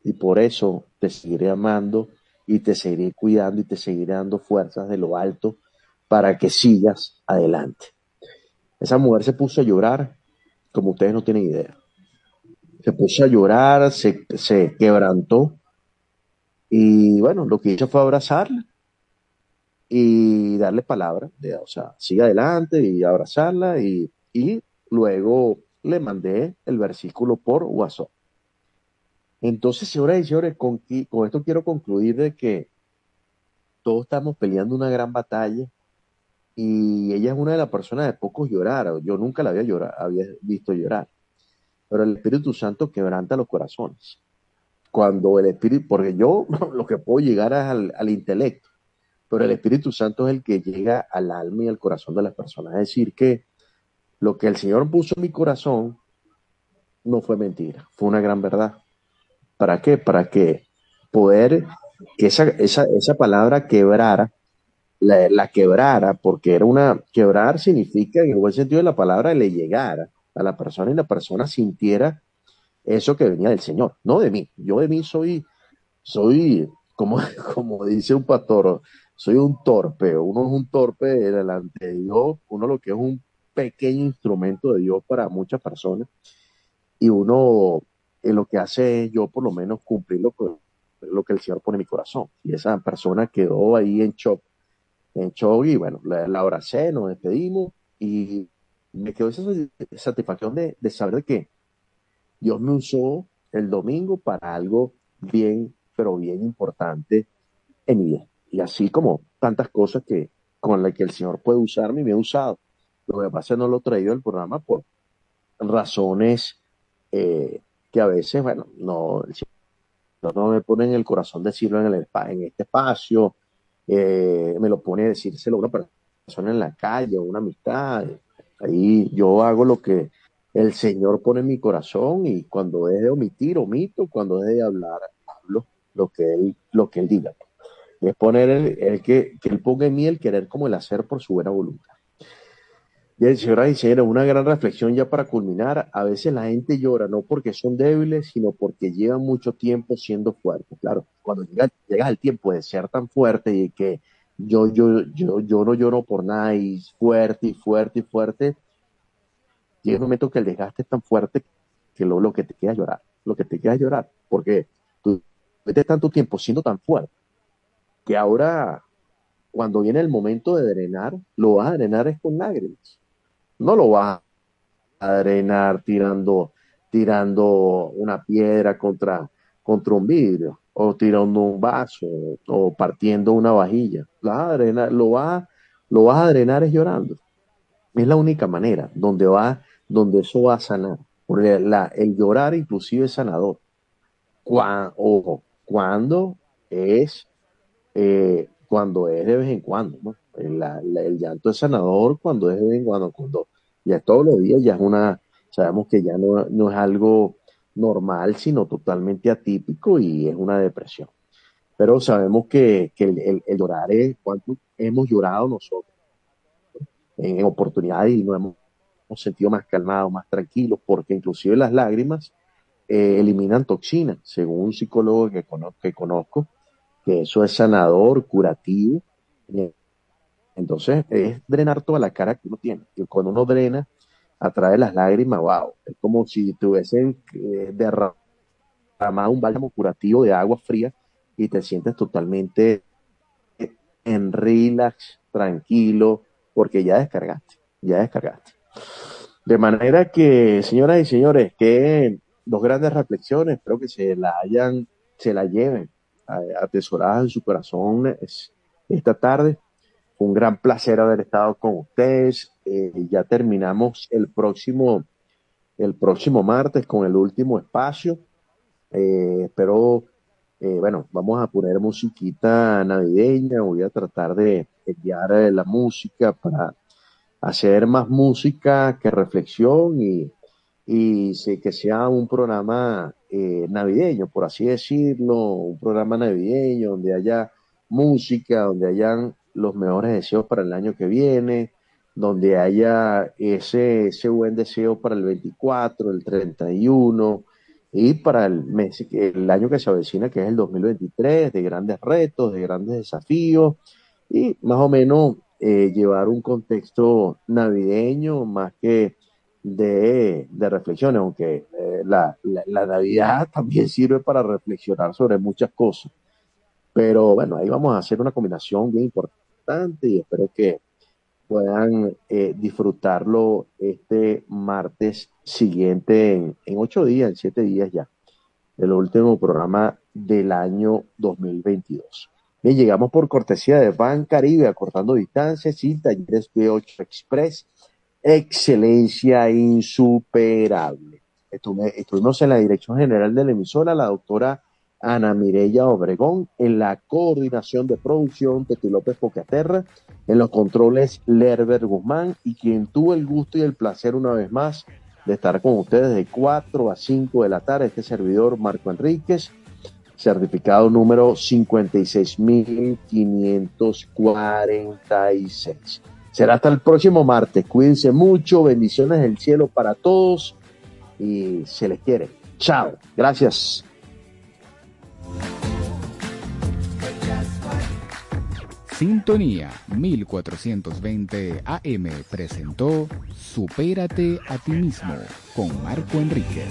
Y por eso te seguiré amando y te seguiré cuidando y te seguiré dando fuerzas de lo alto para que sigas adelante. Esa mujer se puso a llorar como ustedes no tienen idea. Se puso a llorar, se, se quebrantó y bueno, lo que hizo fue abrazarla y darle palabra, de, o sea, sigue adelante y abrazarla y, y luego le mandé el versículo por WhatsApp. Entonces, señoras y señores, con, con esto quiero concluir de que todos estamos peleando una gran batalla y ella es una de las personas de pocos llorar. Yo nunca la había, había visto llorar. Pero el Espíritu Santo quebranta los corazones. Cuando el Espíritu, porque yo lo que puedo llegar es al, al intelecto, pero el Espíritu Santo es el que llega al alma y al corazón de las personas. Es decir, que lo que el Señor puso en mi corazón no fue mentira, fue una gran verdad. ¿Para qué? Para que poder, que esa, esa, esa palabra quebrara, la, la, quebrara, porque era una, quebrar significa, en el buen sentido de la palabra, le llegara a la persona y la persona sintiera eso que venía del Señor, no de mí. Yo de mí soy, soy, como, como dice un pastor, soy un torpe, uno es un torpe delante de Dios, uno lo que es un pequeño instrumento de Dios para muchas personas y uno lo que hace es yo por lo menos cumplir lo que, lo que el Señor pone en mi corazón. Y esa persona quedó ahí en shock, en shock y bueno, la, la abracé, nos despedimos y me quedó esa satisfacción de, de saber que Dios me usó el domingo para algo bien, pero bien importante en mi vida. Y así como tantas cosas que con las que el Señor puede usarme y me ha usado. Lo que pasa es que no lo he traído al programa por razones eh, que a veces, bueno, no, no me pone en el corazón decirlo en, el, en este espacio, eh, me lo pone decírselo a una persona en la calle, una amistad. Ahí yo hago lo que el Señor pone en mi corazón y cuando es de omitir, omito, cuando es de hablar, hablo lo que Él, lo que él diga. Es poner el, que, que Él ponga en mí el querer como el hacer por su buena voluntad. Bien, señoras y señores, una gran reflexión ya para culminar. A veces la gente llora no porque son débiles, sino porque llevan mucho tiempo siendo fuertes. Claro, cuando llega, llegas al tiempo de ser tan fuerte y que yo, yo, yo, yo no lloro por nada y fuerte y fuerte y fuerte, llega un momento que el desgaste es tan fuerte que lo, lo que te queda llorar, lo que te queda llorar, porque tú vete tanto tiempo siendo tan fuerte que ahora cuando viene el momento de drenar, lo vas a drenar es con lágrimas. No lo vas a drenar tirando, tirando una piedra contra, contra un vidrio, o tirando un vaso, o partiendo una vajilla. Lo vas a drenar, lo vas, a drenar es llorando. Es la única manera donde va donde eso va a sanar. El llorar inclusive es sanador. ojo, cuando es, eh, cuando es de vez en cuando, el llanto es sanador cuando es de vez en cuando, cuando ya todos los días ya es una, sabemos que ya no, no es algo normal, sino totalmente atípico y es una depresión. Pero sabemos que, que el, el, llorar es cuánto hemos llorado nosotros en oportunidades y no hemos sentido más calmados, más tranquilos, porque inclusive las lágrimas eh, eliminan toxinas, según un psicólogo que, conozco, que conozco, que eso es sanador, curativo. Entonces, es drenar toda la cara que uno tiene. Y cuando uno drena, atrae las lágrimas, wow, es como si tuviesen eh, derramado un bálsamo curativo de agua fría y te sientes totalmente en relax, tranquilo, porque ya descargaste, ya descargaste. De manera que, señoras y señores, que dos grandes reflexiones, espero que se la hayan, se la lleven atesoradas en su corazón esta tarde. Un gran placer haber estado con ustedes. Eh, ya terminamos el próximo, el próximo martes con el último espacio. Eh, espero, eh, bueno, vamos a poner musiquita navideña. Voy a tratar de enviar la música para hacer más música que reflexión y, y que sea un programa eh, navideño, por así decirlo, un programa navideño donde haya música, donde hayan los mejores deseos para el año que viene, donde haya ese, ese buen deseo para el 24, el 31 y para el mes, el año que se avecina, que es el 2023, de grandes retos, de grandes desafíos y más o menos eh, llevar un contexto navideño más que de, de reflexiones, aunque eh, la, la, Navidad también sirve para reflexionar sobre muchas cosas. Pero bueno, ahí vamos a hacer una combinación bien importante y espero que puedan eh, disfrutarlo este martes siguiente en, ocho días, en siete días ya, el último programa del año 2022. Bien, llegamos por cortesía de Ban Caribe, acortando distancias y talleres B8 Express. Excelencia insuperable. Estuvimos en la dirección general de la emisora, la doctora Ana Mirella Obregón, en la coordinación de producción, Teti López Pocaterra, en los controles Lerber Guzmán, y quien tuvo el gusto y el placer una vez más de estar con ustedes de 4 a 5 de la tarde, este servidor Marco Enríquez certificado número 56.546. Será hasta el próximo martes. Cuídense mucho, bendiciones del cielo para todos y se les quiere. Chao, gracias. Sintonía 1420 AM presentó Supérate a ti mismo con Marco Enríquez.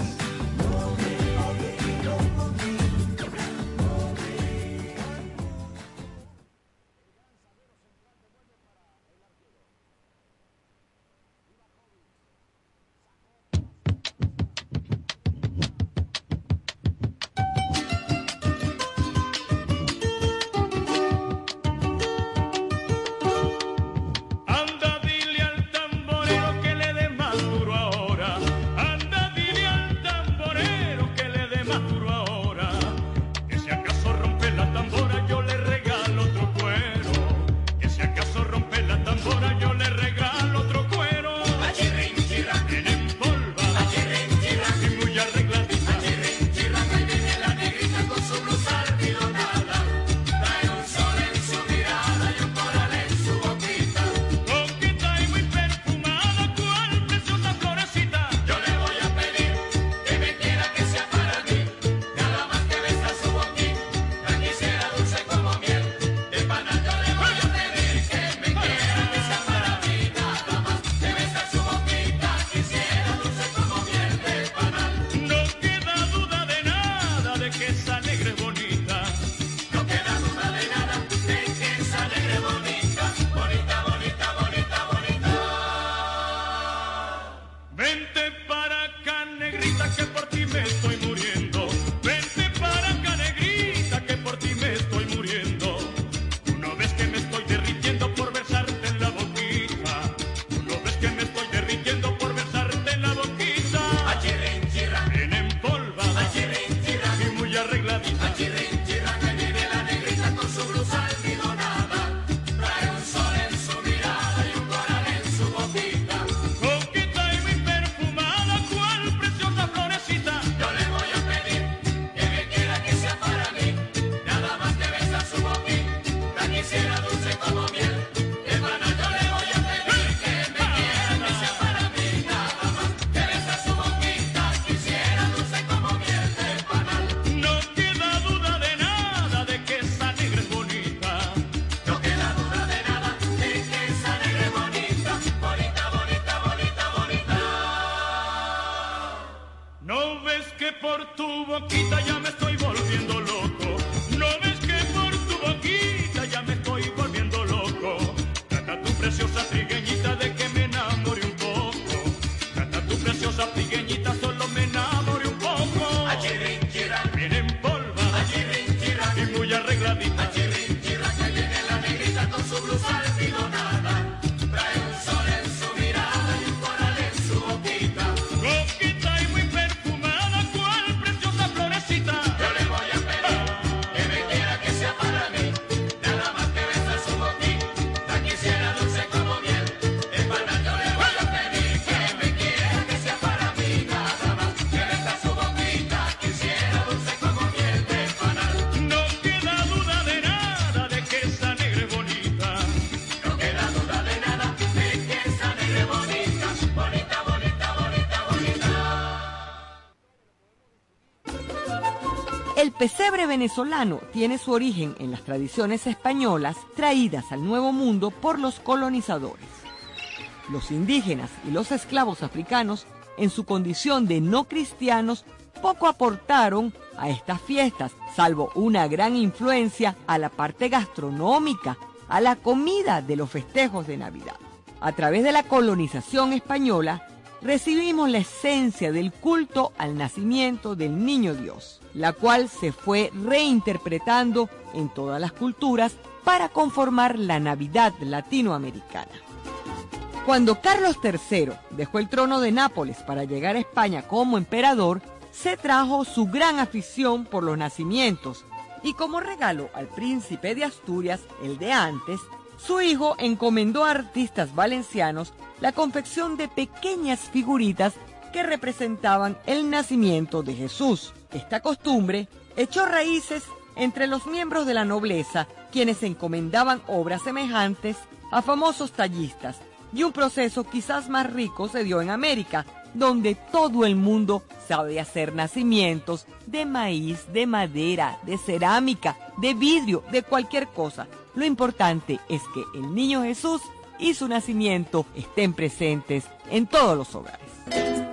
Pesebre venezolano tiene su origen en las tradiciones españolas traídas al Nuevo Mundo por los colonizadores. Los indígenas y los esclavos africanos, en su condición de no cristianos, poco aportaron a estas fiestas, salvo una gran influencia a la parte gastronómica, a la comida de los festejos de Navidad. A través de la colonización española, recibimos la esencia del culto al nacimiento del niño Dios, la cual se fue reinterpretando en todas las culturas para conformar la Navidad latinoamericana. Cuando Carlos III dejó el trono de Nápoles para llegar a España como emperador, se trajo su gran afición por los nacimientos y como regalo al príncipe de Asturias, el de antes, su hijo encomendó a artistas valencianos la confección de pequeñas figuritas que representaban el nacimiento de Jesús. Esta costumbre echó raíces entre los miembros de la nobleza, quienes encomendaban obras semejantes a famosos tallistas, y un proceso quizás más rico se dio en América, donde todo el mundo sabe hacer nacimientos de maíz, de madera, de cerámica, de vidrio, de cualquier cosa. Lo importante es que el niño Jesús y su nacimiento estén presentes en todos los hogares.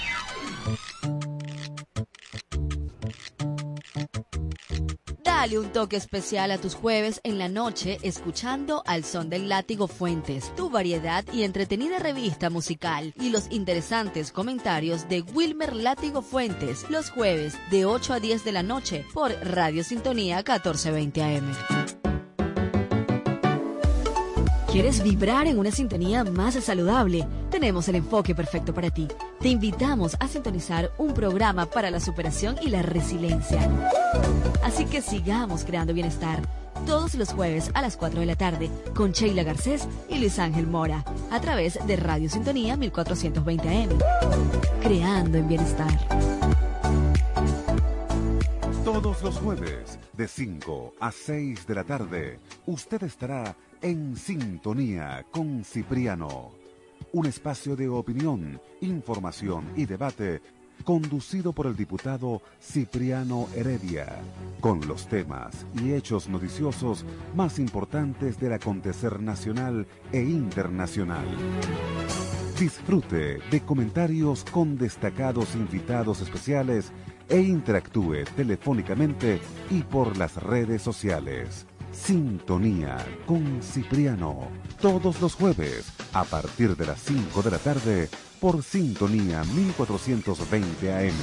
Dale un toque especial a tus jueves en la noche escuchando Al Son del Látigo Fuentes, tu variedad y entretenida revista musical y los interesantes comentarios de Wilmer Látigo Fuentes los jueves de 8 a 10 de la noche por Radio Sintonía 1420 AM. ¿Quieres vibrar en una sintonía más saludable? Tenemos el enfoque perfecto para ti. Te invitamos a sintonizar un programa para la superación y la resiliencia. Así que sigamos creando bienestar todos los jueves a las 4 de la tarde con Sheila Garcés y Luis Ángel Mora a través de Radio Sintonía 1420 AM. Creando en bienestar. Todos los jueves, de 5 a 6 de la tarde, usted estará en sintonía con Cipriano. Un espacio de opinión, información y debate conducido por el diputado Cipriano Heredia, con los temas y hechos noticiosos más importantes del acontecer nacional e internacional. Disfrute de comentarios con destacados invitados especiales e interactúe telefónicamente y por las redes sociales. Sintonía con Cipriano, todos los jueves a partir de las 5 de la tarde por Sintonía 1420 AM.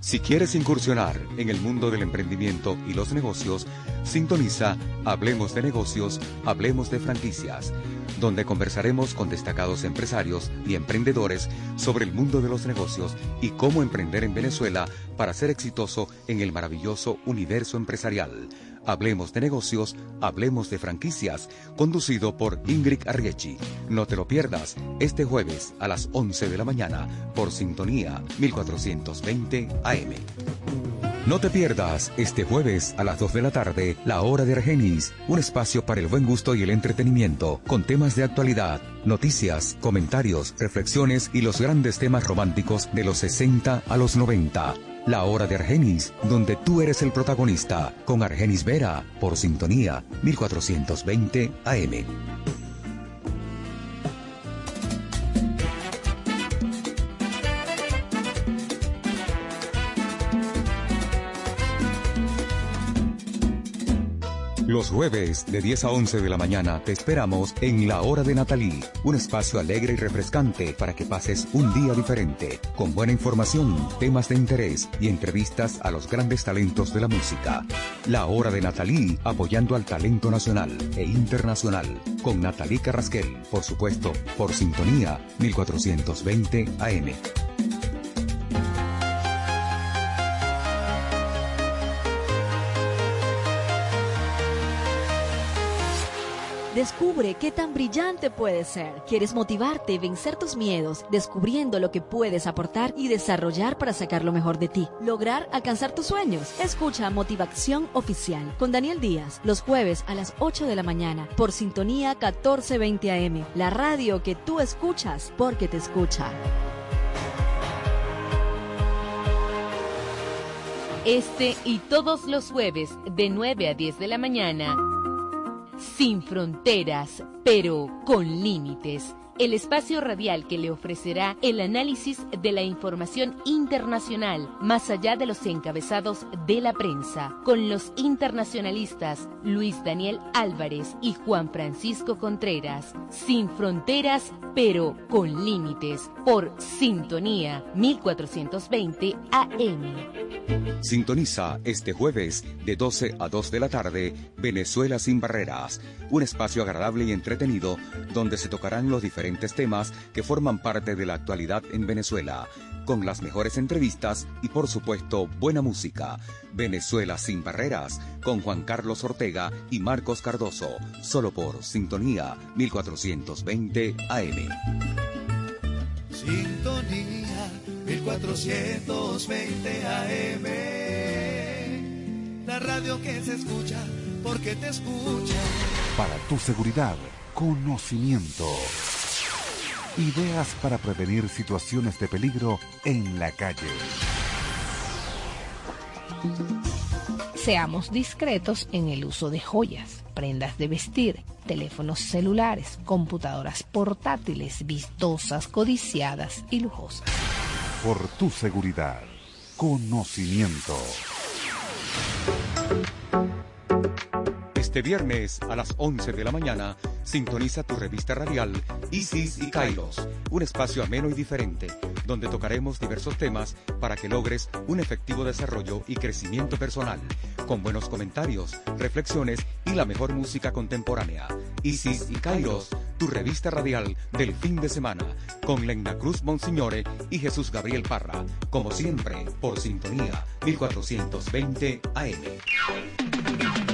Si quieres incursionar en el mundo del emprendimiento y los negocios, sintoniza Hablemos de negocios, Hablemos de franquicias. Donde conversaremos con destacados empresarios y emprendedores sobre el mundo de los negocios y cómo emprender en Venezuela para ser exitoso en el maravilloso universo empresarial. Hablemos de negocios, hablemos de franquicias, conducido por Ingrid Arriechi. No te lo pierdas este jueves a las 11 de la mañana por Sintonía 1420 AM. No te pierdas este jueves a las 2 de la tarde La Hora de Argenis, un espacio para el buen gusto y el entretenimiento, con temas de actualidad, noticias, comentarios, reflexiones y los grandes temas románticos de los 60 a los 90. La Hora de Argenis, donde tú eres el protagonista, con Argenis Vera, por sintonía 1420 AM. Los jueves de 10 a 11 de la mañana te esperamos en La Hora de Natalí, un espacio alegre y refrescante para que pases un día diferente, con buena información, temas de interés y entrevistas a los grandes talentos de la música. La Hora de Natalí, apoyando al talento nacional e internacional, con Natalí Carrasquel, por supuesto, por sintonía 1420 AM. Descubre qué tan brillante puedes ser. ¿Quieres motivarte, vencer tus miedos, descubriendo lo que puedes aportar y desarrollar para sacar lo mejor de ti? Lograr alcanzar tus sueños. Escucha Motivación Oficial con Daniel Díaz los jueves a las 8 de la mañana por Sintonía 1420 AM, la radio que tú escuchas porque te escucha. Este y todos los jueves de 9 a 10 de la mañana. Sin fronteras, pero con límites. El espacio radial que le ofrecerá el análisis de la información internacional, más allá de los encabezados de la prensa, con los internacionalistas Luis Daniel Álvarez y Juan Francisco Contreras. Sin fronteras, pero con límites. Por Sintonía 1420 AM. Sintoniza este jueves de 12 a 2 de la tarde Venezuela sin barreras, un espacio agradable y entretenido donde se tocarán los diferentes temas que forman parte de la actualidad en Venezuela, con las mejores entrevistas y por supuesto buena música. Venezuela sin barreras, con Juan Carlos Ortega y Marcos Cardoso, solo por Sintonía 1420 AM. Sintonía 1420 AM. La radio que se escucha porque te escucha. Para tu seguridad, conocimiento. Ideas para prevenir situaciones de peligro en la calle. Seamos discretos en el uso de joyas, prendas de vestir, teléfonos celulares, computadoras portátiles, vistosas, codiciadas y lujosas. Por tu seguridad, conocimiento. Este viernes a las 11 de la mañana, sintoniza tu revista radial Isis y Kairos, un espacio ameno y diferente, donde tocaremos diversos temas para que logres un efectivo desarrollo y crecimiento personal, con buenos comentarios, reflexiones y la mejor música contemporánea. Isis y Kairos, tu revista radial del fin de semana, con Lena Cruz Monsignore y Jesús Gabriel Parra, como siempre, por sintonía 1420 AM.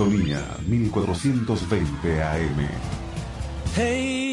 Sintonía 1420 AM. Hey